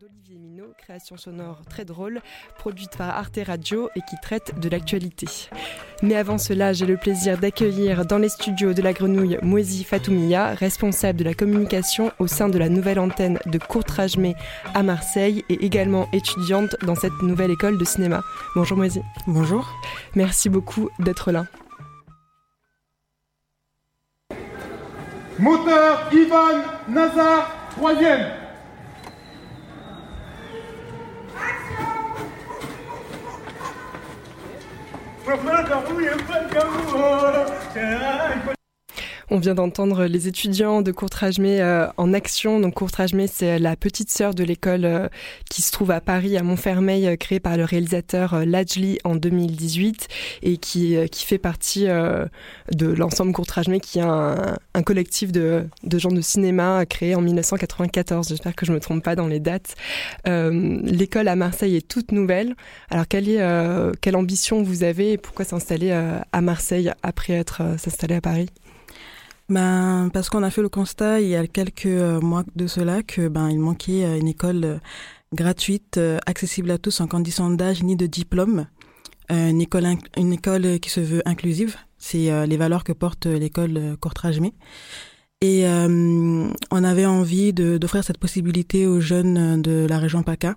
d'Olivier Minot, création sonore très drôle, produite par Arte Radio et qui traite de l'actualité. Mais avant cela, j'ai le plaisir d'accueillir dans les studios de la Grenouille Moisy Fatoumia, responsable de la communication au sein de la nouvelle antenne de Courtrajmé à Marseille et également étudiante dans cette nouvelle école de cinéma. Bonjour Moisy. Bonjour. Merci beaucoup d'être là. Moteur Ivan Nazar, troisième. Professor, we have fun. On vient d'entendre les étudiants de Courtrajmé euh, en action. Donc Courtrajmé, c'est la petite sœur de l'école euh, qui se trouve à Paris, à Montfermeil, euh, créée par le réalisateur euh, Lajli en 2018 et qui, fait partie de l'ensemble Courtrajmé, qui est un, collectif de, gens de cinéma créé en 1994. J'espère que je me trompe pas dans les dates. L'école à Marseille est toute nouvelle. Alors quelle ambition vous avez et pourquoi s'installer à Marseille après être s'installer à Paris? Ben, parce qu'on a fait le constat il y a quelques euh, mois de cela que ben il manquait euh, une école euh, gratuite, accessible à tous, sans condition d'âge ni de diplôme. Une école, une école qui se veut inclusive. C'est les valeurs que porte l'école Courtrajmé. Et euh, on avait envie d'offrir cette possibilité aux jeunes de la région PACA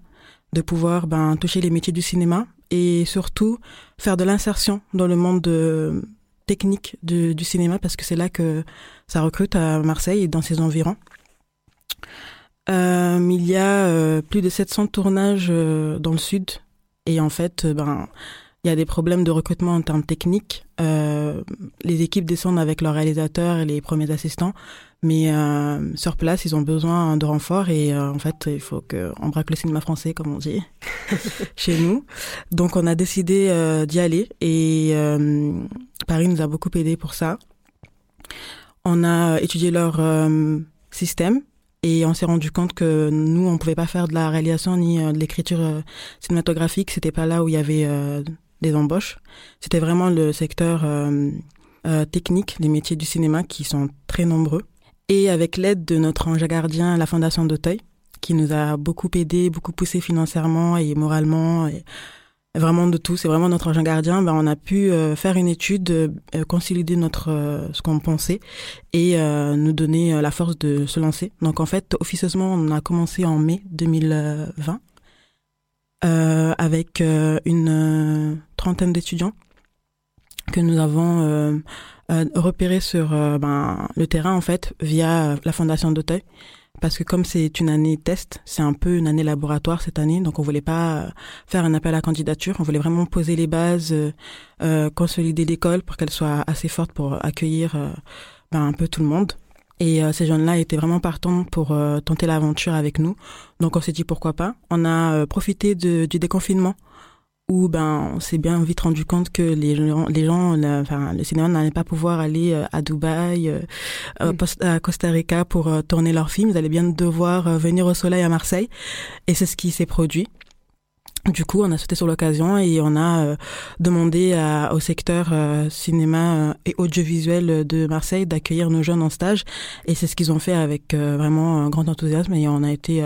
de pouvoir ben, toucher les métiers du cinéma et surtout faire de l'insertion dans le monde de- technique de- du cinéma parce que c'est là que ça recrute à Marseille et dans ses environs. Euh, il y a euh, plus de 700 tournages euh, dans le sud et en fait, ben, il y a des problèmes de recrutement en termes techniques. Les équipes descendent avec leurs réalisateurs et les premiers assistants, mais sur place, ils ont besoin de renforts et en fait, il faut qu'on braque le cinéma français, comme on dit, chez nous. Donc, on a décidé d'y aller et Paris nous a beaucoup aidé pour ça. On a étudié leur euh, système et on s'est rendu compte que nous, on pouvait pas faire de la réalisation ni euh, de l'écriture euh, cinématographique. C'était pas là où il y avait euh, des embauches. C'était vraiment le secteur euh, euh, technique, les métiers du cinéma qui sont très nombreux. Et avec l'aide de notre ange gardien, la Fondation d'Auteuil, qui nous a beaucoup aidé, beaucoup poussé financièrement et moralement, vraiment de tout. C'est vraiment notre ange gardien. Ben, on a pu euh, faire une étude, euh, consolider notre euh, ce qu'on pensait et euh, nous donner euh, la force de se lancer. Donc en fait, officieusement, on a commencé en mai 2020 euh, avec une trentaine d'étudiants que nous avons repérés sur ben, le terrain en fait via la fondation d'Auteuil parce que comme c'est une année test, c'est un peu une année laboratoire cette année, donc on voulait pas faire un appel à candidature, on voulait vraiment poser les bases, euh, euh, consolider l'école pour qu'elle soit assez forte pour accueillir euh, ben, un peu tout le monde. Et euh, ces jeunes-là étaient vraiment partants pour euh, tenter l'aventure avec nous. Donc on s'est dit pourquoi pas. On a euh, profité de, du déconfinement où ben on s'est bien vite rendu compte que les gens, les gens, la- enfin le cinéma n'allait pas pouvoir aller euh, à Dubaï, euh, euh, Mm. à Costa Rica pour euh, tourner leurs films. Ils allaient bien devoir euh, venir au soleil à Marseille, et c'est ce qui s'est produit. Du coup, on a sauté sur l'occasion et on a demandé à- au secteur cinéma et audiovisuel de Marseille d'accueillir nos jeunes en stage. Et c'est ce qu'ils ont fait avec vraiment un grand enthousiasme et on a été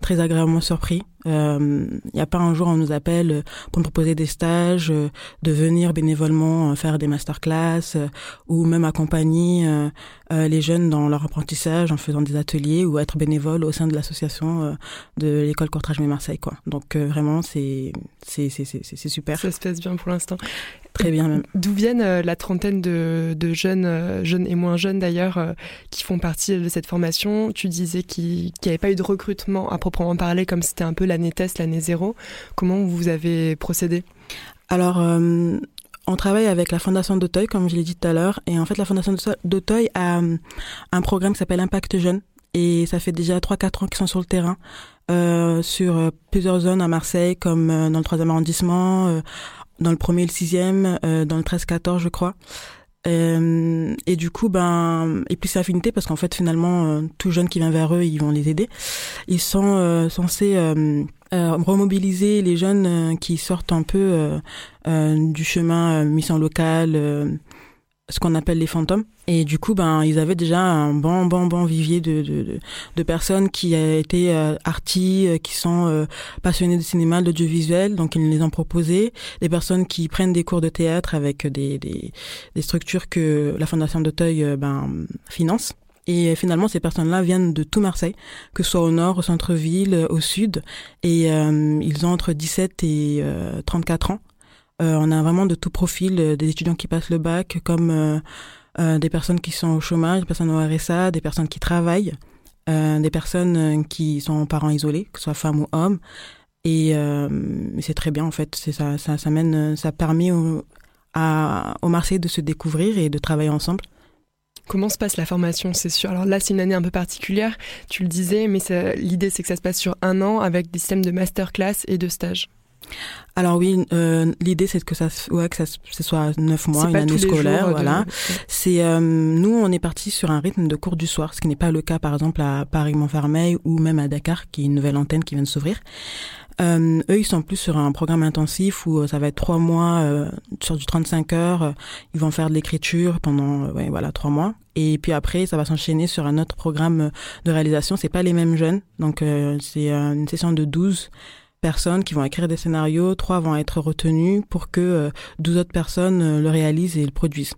très agréablement surpris. Il n'y a pas un jour on nous appelle euh, pour nous proposer des stages, euh, de venir bénévolement euh, faire des masterclass euh, ou même accompagner euh, euh, les jeunes dans leur apprentissage en faisant des ateliers ou être bénévole au sein de l'association euh, de l'école Courtrage Marseille quoi. Donc euh, vraiment c'est c'est c'est c'est super, Ça se passe bien pour l'instant. Très bien même. D'où viennent euh, la trentaine de, de jeunes, euh, jeunes et moins jeunes d'ailleurs, euh, qui font partie de cette formation? Tu disais qu'il n'y avait pas eu de recrutement à proprement parler, comme c'était un peu l'année test, l'année zéro. Comment vous avez procédé? Alors, euh, on travaille avec la Fondation d'Auteuil, comme je l'ai dit tout à l'heure. Et en fait, la Fondation d'Auteuil a un programme qui s'appelle Impact Jeune. Et ça fait déjà 3-4 ans qu'ils sont sur le terrain, euh, sur plusieurs zones à Marseille, comme euh, dans le 3e arrondissement, euh, dans le 1er et le 6e, euh, dans le 13-14, je crois. Euh, et du coup, ben, et puis c'est affinité parce qu'en fait, finalement, euh, tout jeune qui vient vers eux, ils vont les aider. Ils sont euh, censés euh, euh, remobiliser les jeunes qui sortent un peu du chemin euh, mission locale, ce qu'on appelle les fantômes. Et du coup, ben, ils avaient déjà un bon, bon, bon vivier de, de, de, personnes qui étaient euh, artis, euh, qui sont euh, passionnées de cinéma, d'audiovisuel, donc ils les ont proposés. Des personnes qui prennent des cours de théâtre avec des, des, des structures que la Fondation d'Auteuil ben, finance. Et finalement, ces personnes-là viennent de tout Marseille, que ce soit au nord, au centre-ville, au sud. Et ils ont entre 17 et 34 ans. Euh, on a vraiment de tout profil, euh, des étudiants qui passent le bac, comme euh, des personnes qui sont au chômage, des personnes au RSA, des personnes qui travaillent, des personnes qui sont parents isolés, que ce soit femmes ou hommes. Et c'est très bien en fait. Ça, ça, ça ça permet au, à, au Marseille de se découvrir et de travailler ensemble. Comment se passe la formation C'est sûr? Alors là, c'est une année un peu particulière, tu le disais, mais l'idée, c'est que ça se passe sur un an avec des systèmes de masterclass et de stage. Alors oui, euh, l'idée c'est que ça, ouais, que ça, ce soit neuf mois, une année scolaire, voilà. C'est euh, nous, on est parti sur un rythme de cours du soir, ce qui n'est pas le cas par exemple à Paris-Montfermeil ou même à Dakar, qui est une nouvelle antenne qui vient de s'ouvrir. Euh, eux, ils sont plus sur un programme intensif où ça va être trois mois sur du 35 heures. ils vont faire de l'écriture pendant ouais, voilà trois mois. Et puis après, ça va s'enchaîner sur un autre programme de réalisation. C'est pas les mêmes jeunes, donc c'est une session de 12 personnes qui vont écrire des scénarios, trois vont être retenus pour que 12 euh, autres personnes euh, le réalisent et le produisent.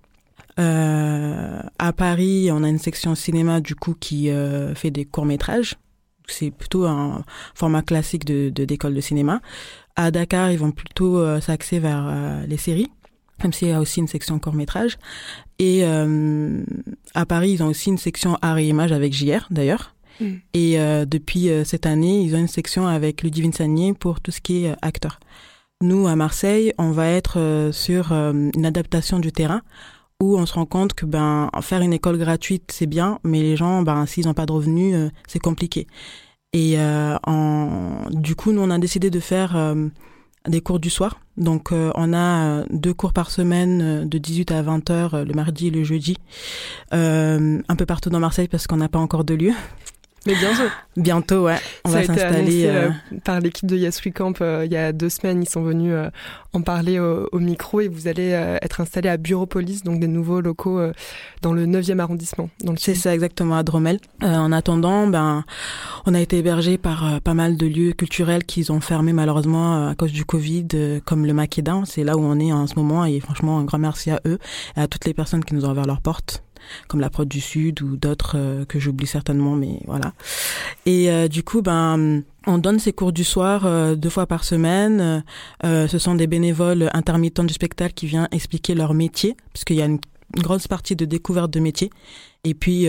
Euh, à Paris, on a une section cinéma du coup qui euh, fait des courts métrages. C'est plutôt un format classique de d'école de, cinéma. À Dakar, ils vont plutôt s'axer vers les séries, même s'il y a aussi une section court métrage. Et à Paris, ils ont aussi une section art et image avec JR d'ailleurs. Mm. Et euh, depuis euh, cette année, ils ont une section avec Ludivine Sagnier pour tout ce qui est euh, acteur. Nous, à Marseille, on va être sur une adaptation du terrain où on se rend compte que ben faire une école gratuite c'est bien, mais les gens ben s'ils n'ont pas de revenus c'est compliqué. Et en, du coup nous on a décidé de faire des cours du soir. Donc on a deux cours par semaine de 18 à 20 heures le mardi et le jeudi, un peu partout dans Marseille parce qu'on n'a pas encore de lieu. Mais bientôt. Bientôt, ouais. On va s'installer. Euh, euh... par l'équipe de Yes We Camp euh, il y a deux semaines. Ils sont venus euh, en parler au, au, micro et vous allez être installé à Bureaupolis, donc des nouveaux locaux dans le 9e arrondissement. C'est ça, exactement, à Dromel. en attendant, ben, on a été hébergé par pas mal de lieux culturels qui ont fermé malheureusement à cause du Covid, comme le Maqueda. C'est là où on est en ce moment et franchement, un grand merci à eux et à toutes les personnes qui nous ont ouvert leurs portes comme la prod du Sud ou d'autres euh, que j'oublie certainement, mais voilà. Et euh, du coup, ben, on donne ces cours du soir euh, deux fois par semaine. ce sont des bénévoles intermittents du spectacle qui viennent expliquer leur métier, puisqu'il y a une, grosse partie de découverte de métier. Et puis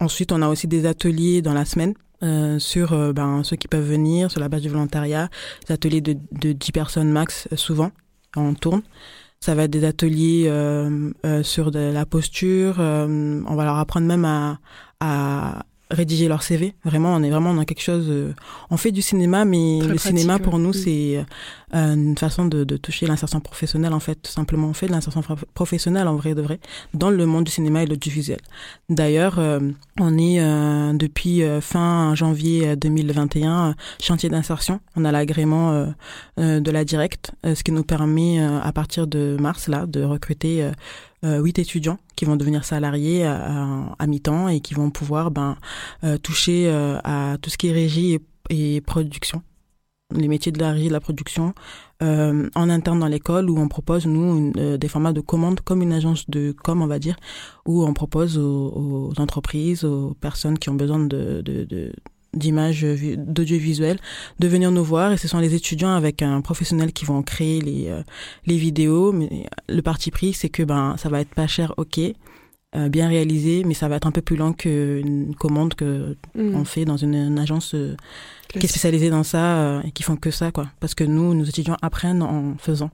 ensuite, on a aussi des ateliers dans la semaine. sur ben, ceux qui peuvent venir sur la base du volontariat, des ateliers de, de 10 personnes max souvent, on tourne. Ça va être des ateliers euh, euh, sur de la posture. Euh, on va leur apprendre même à, à rédiger leur CV. Vraiment, on est vraiment dans quelque chose. Euh, on fait du cinéma, mais le cinéma pour nous, c'est euh, une façon de, de toucher l'insertion professionnelle. En fait, tout simplement, on fait de l'insertion professionnelle en vrai de vrai dans le monde du cinéma et de l'audiovisuel. D'ailleurs, euh, on est depuis fin janvier 2021 chantier d'insertion. On a l'agrément de la directe, ce qui nous permet à partir de mars là de recruter euh, huit étudiants qui vont devenir salariés à, mi-temps et qui vont pouvoir ben, euh, toucher euh, à tout ce qui est régie et, production les métiers de la régie de la production en interne dans l'école où on propose nous des formats de commande comme une agence de com on va dire où on propose aux, entreprises aux personnes qui ont besoin de d'images d'audiovisuel de venir nous voir. Et ce sont les étudiants avec un professionnel qui vont créer les euh, les vidéos. Mais le parti pris c'est que ben ça va être pas cher ok euh, bien réalisé mais ça va être un peu plus lent qu'une commande que mm. on fait dans une, agence euh, qui est spécialisée dans ça et qui font que ça quoi. Parce que nous nos étudiants apprennent en faisant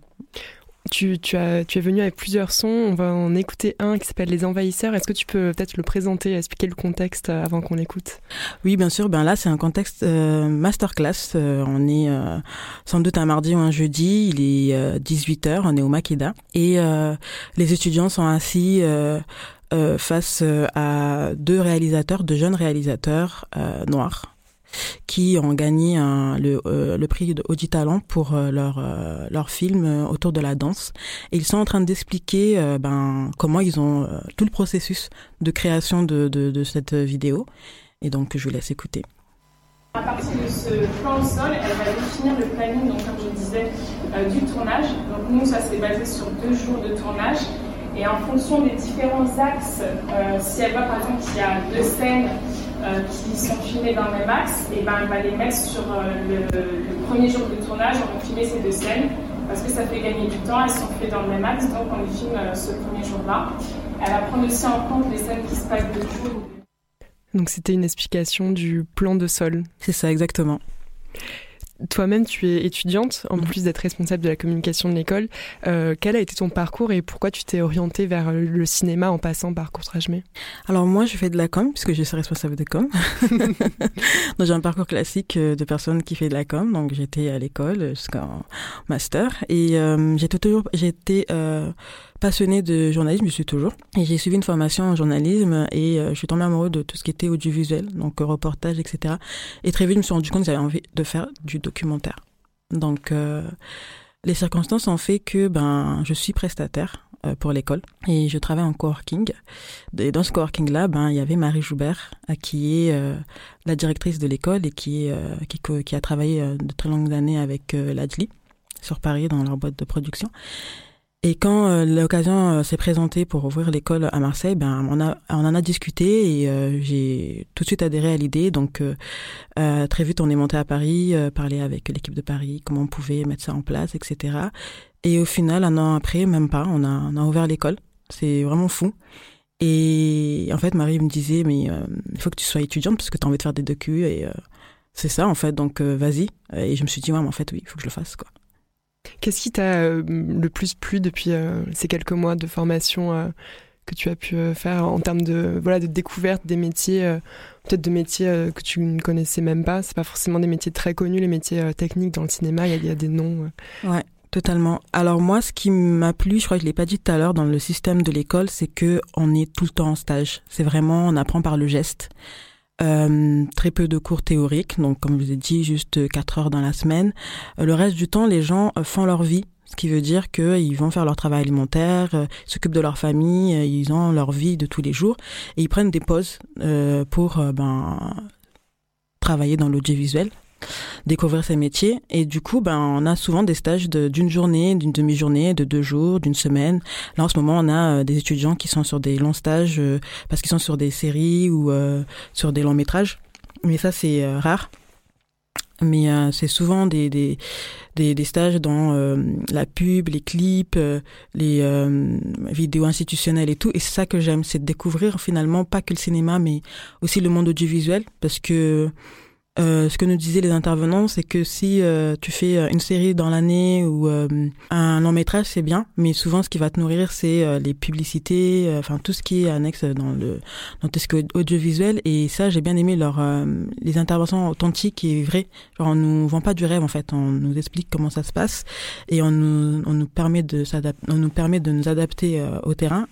tu, tu, as, tu es venu avec plusieurs sons. On va en écouter un qui s'appelle Les Envahisseurs. Est-ce que tu peux peut-être le présenter, expliquer le contexte euh, avant qu'on l'écoute? Oui, bien sûr. Ben là, c'est un contexte euh, masterclass. Euh, on est sans doute un mardi ou un jeudi. Il est 18h. On est au Makeda. Et les étudiants sont assis face à deux réalisateurs, deux jeunes réalisateurs noirs qui ont gagné le, le prix de Audi Talent pour leur leur film autour de la danse. Ils sont en train d'expliquer ben comment ils ont tout le processus de création de, de, cette vidéo. Et donc je vous laisse écouter. À partir de ce plan au sol, elle va définir le planning, donc comme je disais, euh, du tournage. Donc nous, ça s'est basé sur deux jours de tournage. Et en fonction des différents axes, euh, si elle voit par exemple qu'il y a deux scènes euh, qui sont filmées dans le même axe, et ben elle va les mettre sur le, le, premier jour de tournage, on va filmer ces deux scènes, parce que ça fait gagner du temps, elles sont faites dans le même axe, donc on les filme ce premier jour-là. Elle va prendre aussi en compte les scènes qui se passent de jour donc c'était une explication du plan de sol. C'est ça, exactement. Toi-même, tu es étudiante, en mhm. plus d'être responsable de la communication de l'école. Euh, quel a été ton parcours et pourquoi tu t'es orientée vers le cinéma en passant par Courtrajmé Alors moi, je fais de la com, puisque je suis responsable de com. donc j'ai un parcours classique euh, de personne qui fait de la com. Donc j'étais à l'école jusqu'en master. Et euh, j'ai toujours... J'étais... Euh, passionnée de journalisme, je suis toujours. Et j'ai suivi une formation en journalisme et euh, je suis tombée amoureuse de tout ce qui était audiovisuel, donc euh, reportage, etc. Et très vite, je me suis rendu compte que j'avais envie de faire du documentaire. Donc, euh, les circonstances ont fait que ben, je suis prestataire pour l'école et je travaille en coworking. Et dans ce coworking-là, ben, il y avait Marie Joubert, qui est la directrice de l'école et qui, qui, qui, a travaillé de très longues années avec l'ADLI sur Paris dans leur boîte de production. Et quand euh, l'occasion euh, s'est présentée pour ouvrir l'école à Marseille, ben on a on en a discuté et euh, j'ai tout de suite adhéré à l'idée. Donc très vite on est monté à Paris, parler avec l'équipe de Paris, comment on pouvait mettre ça en place, etc. Et au final, un an après, même pas, on a on a ouvert l'école. C'est vraiment fou. Et en fait, Marie me disait mais il faut que tu sois étudiante parce que tu as envie de faire des docus et c'est ça en fait. Donc vas-y. Et je me suis dit ouais, mais en fait oui, il faut que je le fasse quoi. Qu'est-ce qui t'a euh, le plus plu depuis euh, ces quelques mois de formation euh, que tu as pu faire en termes de voilà de découverte des métiers, peut-être de métiers que tu ne connaissais même pas? C'est pas forcément des métiers très connus, les métiers techniques dans le cinéma. Il y, a des noms. Ouais. Totalement. Alors moi, ce qui m'a plu, je crois que je l'ai pas dit tout à l'heure, dans le système de l'école, c'est que on est tout le temps en stage. C'est vraiment, on apprend par le geste. Euh, très peu de cours théoriques, donc comme je vous ai dit, juste 4 heures dans la semaine. Euh, le reste du temps, les gens euh, font leur vie, ce qui veut dire qu'ils vont faire leur travail alimentaire, s'occupent de leur famille, ils ont leur vie de tous les jours, et ils prennent des pauses pour ben, travailler dans l'audiovisuel découvrir ces métiers. Et du coup, ben, on a souvent des stages d'une journée, d'une demi-journée, de deux jours, d'une semaine. Là, en ce moment, on a euh, des étudiants qui sont sur des longs stages euh, parce qu'ils sont sur des séries ou euh, sur des longs métrages. Mais ça, c'est rare. Mais c'est souvent des, des, des, stages dans la pub, les clips, les vidéos institutionnelles et tout. Et c'est ça que j'aime, c'est de découvrir finalement pas que le cinéma, mais aussi le monde audiovisuel. Parce que euh, ce que nous disaient les intervenants, c'est que si euh, tu fais euh, une série dans l'année ou un long métrage, c'est bien, mais souvent ce qui va te nourrir, c'est les publicités, enfin tout ce qui est annexe dans le dans tout ce qui audiovisuel. Et ça, j'ai bien aimé leur les interventions authentiques et vraies. Genre, on nous vend pas du rêve en fait, on nous explique comment ça se passe et on nous on nous permet de s'adapter, on nous permet de nous adapter au terrain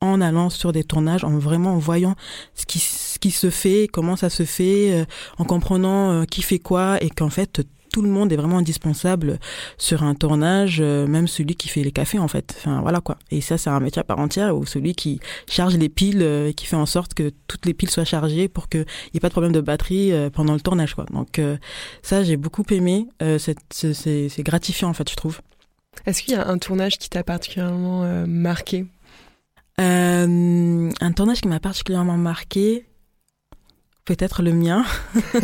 en allant sur des tournages, en vraiment en voyant ce qui, qui se fait, comment ça se fait, euh, en comprenant euh, qui fait quoi, et qu'en fait tout le monde est vraiment indispensable sur un tournage, euh, même celui qui fait les cafés en fait. Enfin voilà quoi. Et ça c'est un métier à part entière, ou celui qui charge les piles, et qui fait en sorte que toutes les piles soient chargées pour qu'il n'y ait pas de problème de batterie pendant le tournage quoi. Donc ça j'ai beaucoup aimé, c'est gratifiant en fait je trouve. Est-ce qu'il y a un tournage qui t'a particulièrement marqué? Euh, un tournage qui m'a particulièrement marqué, peut-être le mien.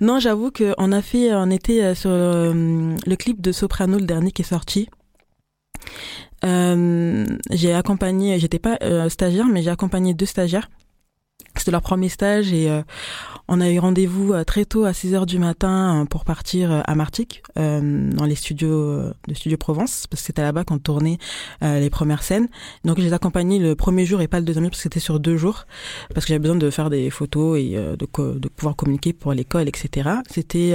non, j'avoue qu'on a fait, on était euh, sur euh, le, clip de Soprano, le dernier qui est sorti. Euh, j'ai accompagné, j'étais pas stagiaire, mais j'ai accompagné deux stagiaires. C'était leur premier stage et on a eu rendez-vous euh, très tôt à 6 heures du matin euh, pour partir euh, à Martigues, dans les studios de Studio Provence, parce que c'était là-bas qu'on tournait les premières scènes. Donc je les accompagnais le premier jour et pas le deuxième parce que c'était sur deux jours, parce que j'avais besoin de faire des photos et de, de pouvoir communiquer pour l'école, etc. C'était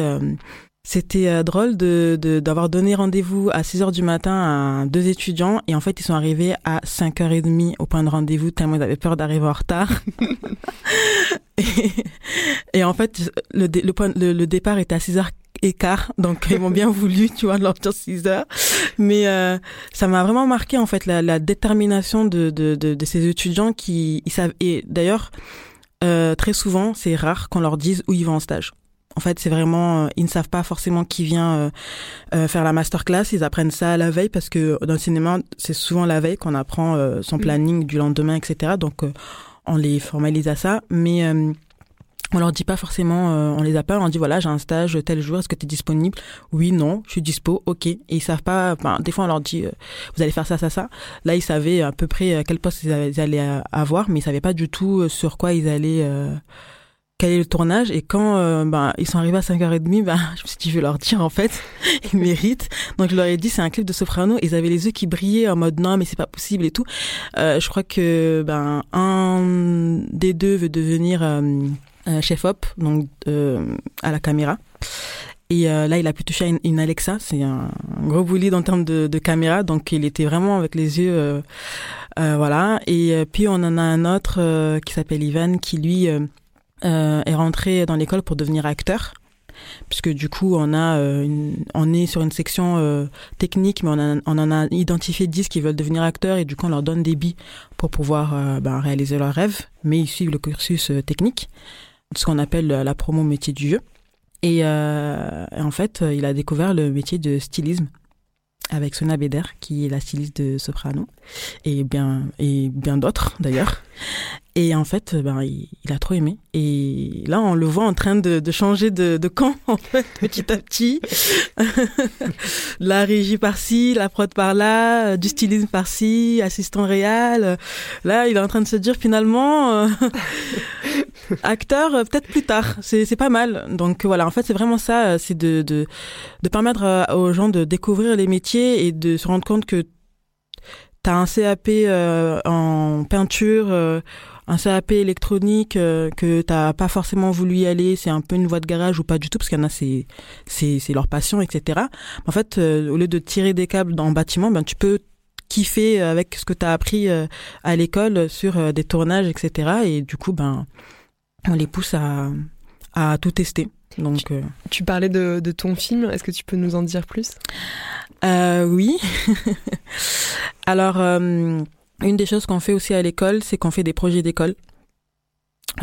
c'était euh, drôle de d'avoir donné rendez-vous à 6 heures du matin à deux étudiants et en fait ils sont arrivés à 5h30 au point de rendez-vous tellement ils avaient peur d'arriver en retard. en fait, le, le, point, le, le départ était à 6h écart donc ils m'ont bien voulu tu vois leur dire 6 heures mais euh, ça m'a vraiment marqué en fait la, la détermination de, de, de, de, ces étudiants qui ils savent et d'ailleurs euh, très souvent c'est rare qu'on leur dise où ils vont en stage en fait, c'est vraiment, euh, ils ne savent pas forcément qui vient euh, euh, faire la masterclass. Ils apprennent ça à la veille parce que dans le cinéma, c'est souvent la veille qu'on apprend son mm. planning du lendemain, etc. Donc, on les formalise à ça. Mais on leur dit pas forcément, on les appelle, on leur dit voilà, j'ai un stage tel jour, est-ce que tu es disponible? Oui, non, je suis dispo, ok. Et ils savent pas, ben, des fois on leur dit, vous allez faire ça, ça, ça. Là, ils savaient à peu près quel poste ils allaient avoir, mais ils savaient pas du tout sur quoi ils allaient quel le tournage et quand euh, ben, ils sont arrivés à 5h30 ben, je me suis dit je vais leur dire en fait ils méritent donc je leur ai dit c'est un clip de Soprano ils avaient les yeux qui brillaient en mode non mais c'est pas possible et tout euh, je crois que ben un des deux veut devenir euh, chef op donc à la caméra et là, il a pu toucher une, Alexa. C'est un, gros bolide en termes de, caméra. Donc, il était vraiment avec les yeux, euh, voilà. Et puis, on en a un autre qui s'appelle Ivan, qui lui euh, est rentré dans l'école pour devenir acteur. Puisque du coup on a euh, une, on est sur une section euh, technique mais on, a, on en a identifié 10 qui veulent devenir acteurs et du coup on leur donne des billes pour pouvoir euh, ben, réaliser leurs rêves. Mais ils suivent le cursus technique ce qu'on appelle la promo métier du jeu. Et, et en fait il a découvert le métier de stylisme avec Sona Beder, qui est la styliste de Soprano, et bien, et bien d'autres d'ailleurs. Et en fait, ben, il, a trop aimé. Et là, on le voit en train de, changer de, camp, en fait, petit à petit. la régie par-ci, la prod par-là, du stylisme par-ci, assistant réel. Là, il est en train de se dire finalement, euh, acteur, peut-être plus tard. C'est, pas mal. Donc voilà, en fait, c'est vraiment ça, c'est de, de, permettre euh, aux gens de découvrir les métiers et de se rendre compte que T'as un CAP euh, en peinture, euh, un CAP électronique euh, que t'as pas forcément voulu y aller, c'est un peu une voie de garage ou pas du tout, parce qu'il y en a c'est c'est c'est leur passion, etc. En fait, au lieu de tirer des câbles dans le bâtiment, ben tu peux kiffer avec ce que t'as appris à l'école sur des tournages, etc. Et du coup, ben on les pousse à à tout tester. Donc, tu, tu parlais de, de ton film, est-ce que tu peux nous en dire plus? Euh, Oui. Alors, euh, une des choses qu'on fait aussi à l'école, c'est qu'on fait des projets d'école.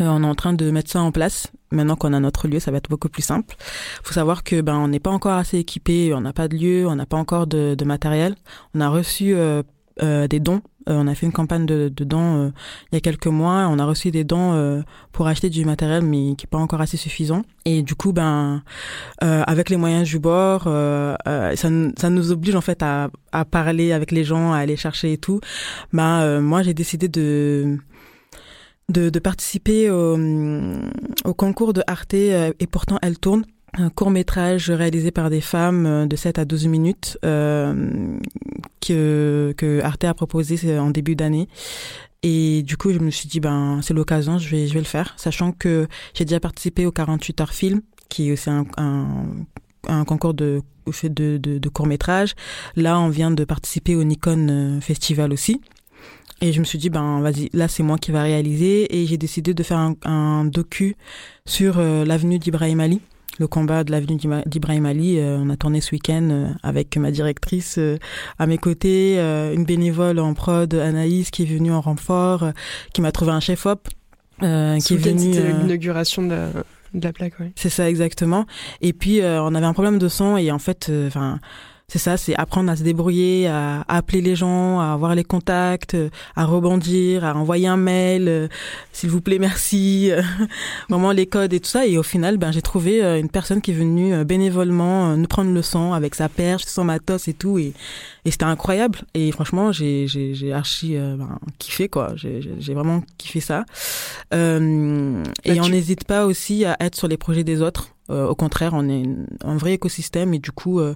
Euh, on est en train de mettre ça en place. Maintenant qu'on a notre lieu, ça va être beaucoup plus simple. faut savoir que ben on n'est pas encore assez équipé, on n'a pas de lieu, on n'a pas encore de, matériel. On a reçu euh, euh, des dons. Euh, on a fait une campagne de, dons euh, il y a quelques mois. On a reçu des dons pour acheter du matériel, mais qui est pas encore assez suffisant. Et du coup, ben, avec les moyens du bord, ça, nous oblige en fait à, parler avec les gens, à aller chercher et tout. Ben, moi, j'ai décidé de de, participer au concours de Arte et pourtant elle tourne un court métrage réalisé par des femmes euh, de 7 à 12 minutes euh, que, que Arte a proposé en début d'année. Et du coup, je me suis dit, ben, c'est l'occasion, je vais, je vais le faire, sachant que j'ai déjà participé au 48 heures film, qui est un, un, un concours de, de, de, court métrage. Là, on vient de participer au Nikon euh, Festival aussi. Et je me suis dit, ben vas-y, là c'est moi qui va réaliser. Et j'ai décidé de faire un, un docu sur euh, l'avenue d'Ibrahim Ali le combat de l'avenue d'Ibrahim Ali. Euh, on a tourné ce week-end euh, avec ma directrice euh, à mes côtés, une bénévole en prod, Anaïs, qui est venue en renfort, qui m'a trouvé un chef-op. qui est venu. C'était l'inauguration de de la plaque, oui. C'est ça, exactement. Et puis, on avait un problème de son et en fait, enfin c'est ça, c'est apprendre à se débrouiller, à, appeler les gens, à avoir les contacts, à rebondir, à envoyer un mail, euh, s'il vous plaît, merci, euh, vraiment les codes et tout ça. Et au final, ben j'ai trouvé euh, une personne qui est venue bénévolement nous prendre le son avec sa perche, son matos et tout, et, et c'était incroyable. Et franchement, j'ai j'ai archi ben, kiffé quoi. J'ai vraiment kiffé ça. Euh, et bah, on n'hésite pas aussi à être sur les projets des autres. Euh, au contraire, on est un vrai écosystème et du coup, euh,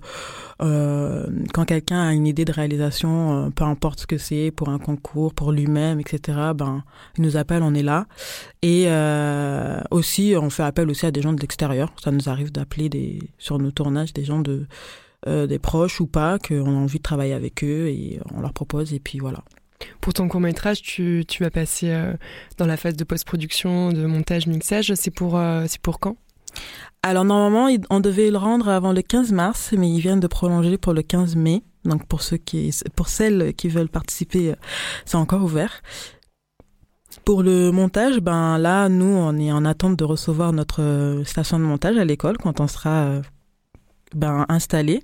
euh, quand quelqu'un a une idée de réalisation, peu importe ce que c'est, pour un concours, pour lui-même, etc., ben, il nous appelle, on est là. Et aussi, on fait appel aussi à des gens de l'extérieur. Ça nous arrive d'appeler des sur nos tournages des gens de des proches ou pas, qu'on a envie de travailler avec eux et on leur propose et puis voilà. Pour ton court métrage, tu, tu vas passer euh, dans la phase de post-production, de montage, mixage. C'est pour, c'est pour quand? Alors normalement, on devait le rendre avant le 15 mars, mais ils viennent de prolonger pour le 15 mai. Donc pour ceux qui, pour celles qui veulent participer, euh, c'est encore ouvert. Pour le montage, ben là, nous, on est en attente de recevoir notre station de montage à l'école quand on sera ben, installé.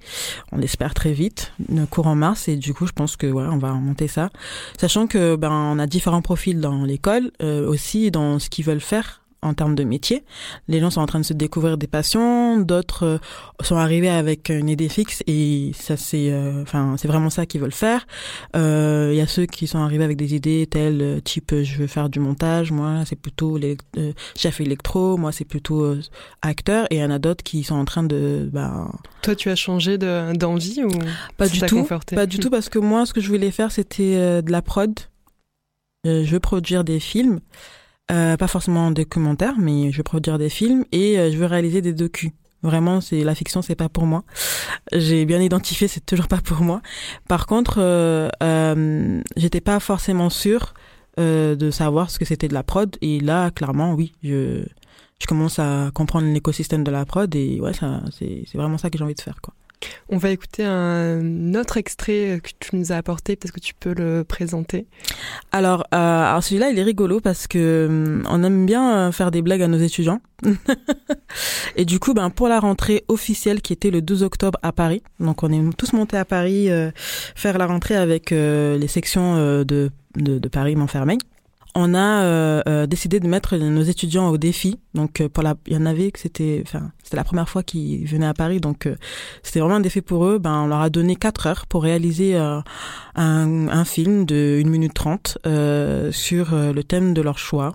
On l'espère très vite, courant mars. Et du coup, je pense que ouais, on va monter ça. Sachant que ben, on a différents profils dans l'école, euh, aussi dans ce qu'ils veulent faire en termes de métier. Les gens sont en train de se découvrir des passions, d'autres euh, sont arrivés avec une idée fixe et ça c'est euh, enfin c'est vraiment ça qu'ils veulent faire. Il euh, y a ceux qui sont arrivés avec des idées telles type je veux faire du montage, moi c'est plutôt les, chef électro, moi c'est plutôt acteur et il y en a d'autres qui sont en train de bah Toi tu as changé d'envie ou pas du tout Pas du tout parce que moi ce que je voulais faire c'était de la prod. je veux produire des films. Euh, pas forcément des documentaires, mais je veux produire des films et euh, je veux réaliser des docus. Vraiment, c'est la fiction, c'est pas pour moi. J'ai bien identifié, c'est toujours pas pour moi. Par contre, euh, euh j'étais pas forcément sûre de savoir ce que c'était de la prod et là, clairement, oui, je je commence à comprendre l'écosystème de la prod et ouais, c'est vraiment ça que j'ai envie de faire, quoi. On va écouter un autre extrait que tu nous as apporté. Peut-être que tu peux le présenter. Alors, euh, celui-là, il est rigolo parce que hum, on aime bien euh, faire des blagues à nos étudiants. et du coup, ben pour la rentrée officielle qui était le 12 octobre à Paris, donc on est tous montés à Paris euh, faire la rentrée avec les sections de, de, de Paris Montfermeil on a euh, euh, décidé de mettre nos étudiants au défi. Donc euh, pour la, il y en avait que c'était, enfin c'était la première fois qu'ils venaient à Paris, donc c'était vraiment un défi pour eux. Ben on leur a donné quatre heures pour réaliser un, un, film de 1 minute 30 sur le thème de leur choix.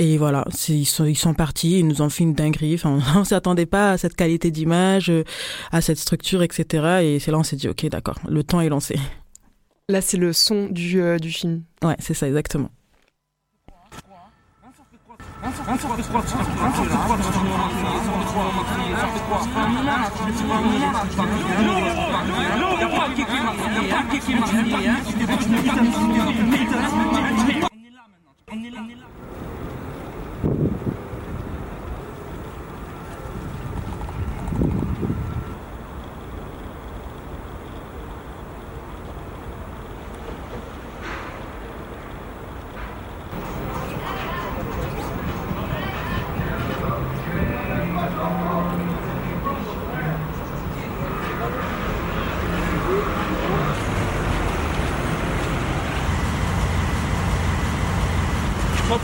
Et voilà, ils sont, ils sont partis, ils nous ont fait une dinguerie. Enfin, on, s'attendait pas à cette qualité d'image, à cette structure, etc. Et c'est là on s'est dit, ok, d'accord, le temps est lancé. Là, c'est le son du, euh, du film. Ouais, c'est ça, exactement.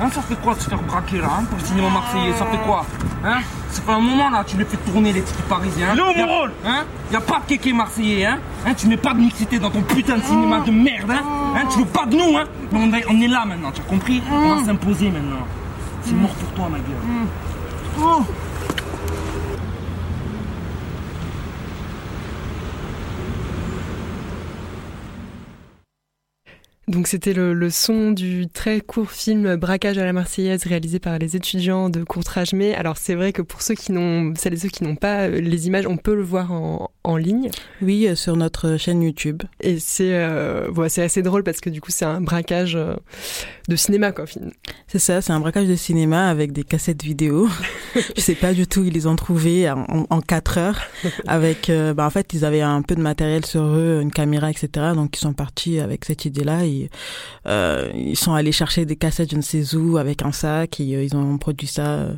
hein Ça fait quoi de se faire braquer là hein, pour le cinéma marseillais Ça fait quoi hein? Ça fait un moment là, tu les fais tourner les titres parisiens. Non, mon rôle Hein? Y a pas de kéké marseillais, hein? Hein Tu mets pas de mixité dans ton putain de cinéma de merde, hein? Hein Tu veux pas de nous, hein? On, on est là maintenant, tu as compris? On va s'imposer maintenant. C'est mort pour toi, ma gueule. Oh. Donc c'était le, son du très court film Braquage à la Marseillaise réalisé par les étudiants de Courtrage Mais. Alors c'est vrai que pour ceux qui n'ont, celles et ceux qui n'ont pas euh, les images, on peut le voir en, en ligne. Oui, euh, sur notre chaîne YouTube. Et c'est euh, c'est assez drôle parce que du coup c'est un braquage euh, de cinéma quoi. C'est ça, c'est un braquage de cinéma avec des cassettes vidéo. Je sais pas du tout ils les ont trouvées en, en 4 heures. Avec, bah en fait ils avaient un peu de matériel sur eux, une caméra, etc. Donc ils sont partis avec cette idée-là et euh, ils sont allés chercher des cassettes je ne sais où avec un sac et euh, ils ont produit ça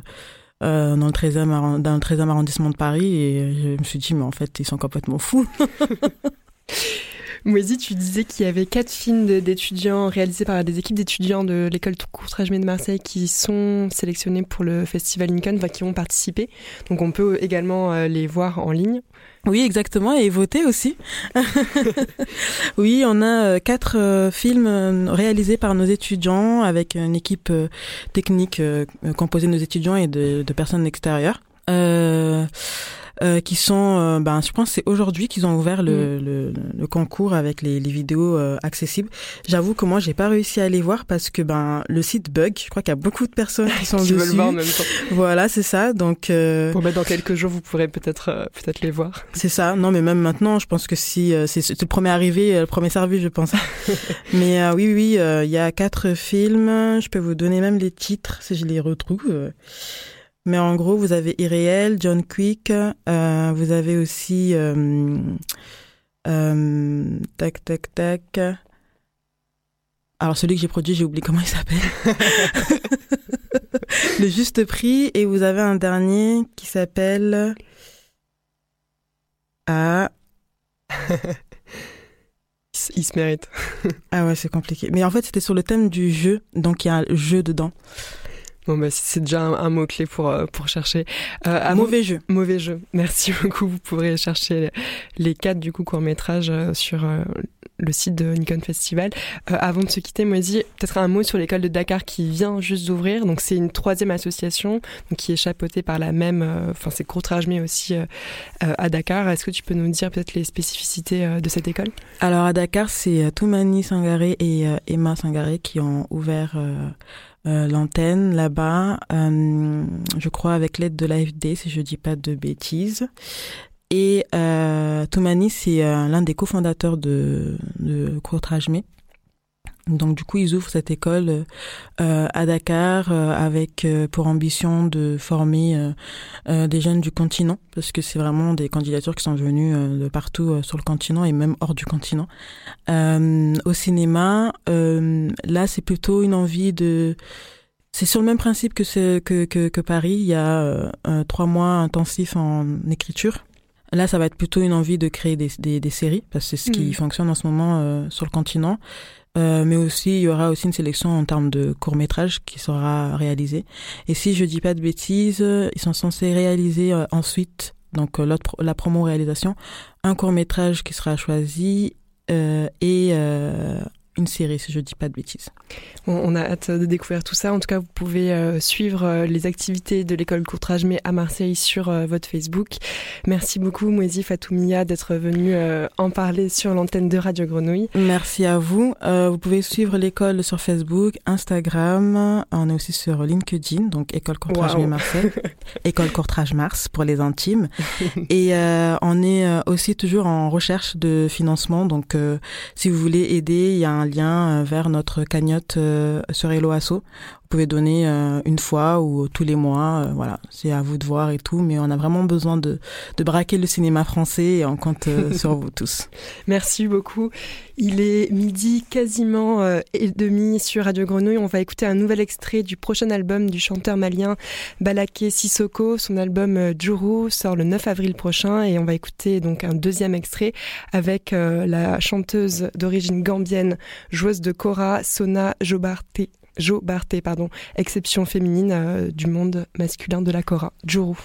euh, dans le 13e dans le 13e arrondissement de Paris et je me suis dit mais en fait ils sont complètement fous. Moisy, tu disais qu'il y avait quatre films d'étudiants réalisés par des équipes d'étudiants de l'école Courtrage de Marseille qui sont sélectionnés pour le festival Lincoln, enfin, qui ont participé. Donc on peut également euh, les voir en ligne. Oui, exactement, et voter aussi. oui, on a euh, quatre euh, films réalisés par nos étudiants avec une équipe technique composée de nos étudiants et de, de personnes extérieures. Euh, euh, qui sont, euh, ben, je pense c'est aujourd'hui qu'ils ont ouvert le, mm. le, le, concours avec les, les vidéos euh, accessibles. J'avoue que moi j'ai pas réussi à les voir parce que ben le site bug. Je crois qu'il y a beaucoup de personnes qui sont qui dessus. Veulent voir en même temps. Voilà, c'est ça. Donc pour mettre dans quelques jours, vous pourrez peut-être peut-être les voir. C'est ça. Non, mais même maintenant, je pense que si c'est le premier arrivé, le premier servi, je pense. mais oui, oui, il y a quatre films. Je peux vous donner même les titres si je les retrouve. Mais en gros, vous avez Irréel, John Quick, euh, vous avez aussi euh, euh, tac tac tac. Alors celui que j'ai produit, j'ai oublié comment il s'appelle. Le juste prix et vous avez un dernier qui s'appelle ah il se mérite. ah ouais, c'est compliqué. Mais en fait, c'était sur le thème du jeu, donc il y a un jeu dedans. Bon, bah, c'est déjà un, mot-clé pour, euh, pour chercher. Euh, mauvais jeu. Mauvais jeu. Merci beaucoup. Vous pourrez chercher les quatre, du coup, courts-métrages euh, sur le site de Nikon Festival. avant de se quitter, Moisy, peut-être un mot sur l'école de Dakar qui vient juste d'ouvrir. Donc, c'est une troisième association donc, qui est chapeautée par la même, enfin, c'est Courtrage, mais aussi à Dakar. Est-ce que tu peux nous dire peut-être les spécificités de cette école? Alors, à Dakar, c'est Toumani Sangaré et Emma Sangaré qui ont ouvert euh, l'antenne là-bas, euh, je crois avec l'aide de l'AFD, si je dis pas de bêtises. Et euh, Toumani, c'est euh, l'un des cofondateurs de, de. Donc du coup, ils ouvrent cette école euh, à Dakar euh, avec euh, pour ambition de former des jeunes du continent, parce que c'est vraiment des candidatures qui sont venues de partout sur le continent et même hors du continent. au cinéma, là, c'est plutôt une envie de... C'est sur le même principe que, que, que, que Paris. Il y a trois mois intensifs en écriture. Là, ça va être plutôt une envie de créer des, des, des séries, parce que c'est ce qui mmh. fonctionne en ce moment sur le continent. Euh, mais aussi il y aura aussi une sélection en termes de court métrage qui sera réalisée. Et si je dis pas de bêtises, ils sont censés réaliser euh, ensuite, donc euh, la promo réalisation, un court métrage qui sera choisi et une série, si je dis pas de bêtises. on a hâte de découvrir tout ça. En tout cas, vous pouvez euh, suivre euh, les activités de l'école Courtrage mais à Marseille sur euh, votre Facebook. Merci beaucoup, Mouezi Fatoumia, d'être venu en parler sur l'antenne de Radio Grenouille. Merci à vous. vous pouvez suivre l'école sur Facebook, Instagram. On est aussi sur LinkedIn, donc École Courtrage wow. Marseille. école Courtrage Mars pour les intimes. Et on est aussi toujours en recherche de financement. Donc, si vous voulez aider, il y a un lien euh, vers notre cagnotte euh, sur Hello Asso pouvez donner euh, une fois ou tous les mois. Euh, voilà, c'est à vous de voir et tout. Mais on a vraiment besoin de, de braquer le cinéma français et on compte euh, sur vous tous. Merci beaucoup. Il est midi quasiment et demi sur Radio Grenouille. On va écouter un nouvel extrait du prochain album du chanteur malien Balaké Sissoko. Son album Juru sort le 9 avril prochain et on va écouter donc un deuxième extrait avec la chanteuse d'origine gambienne, joueuse de kora, Sona Jobarté. Jo Barté, pardon, exception féminine euh, du monde masculin de la Cora, Juru.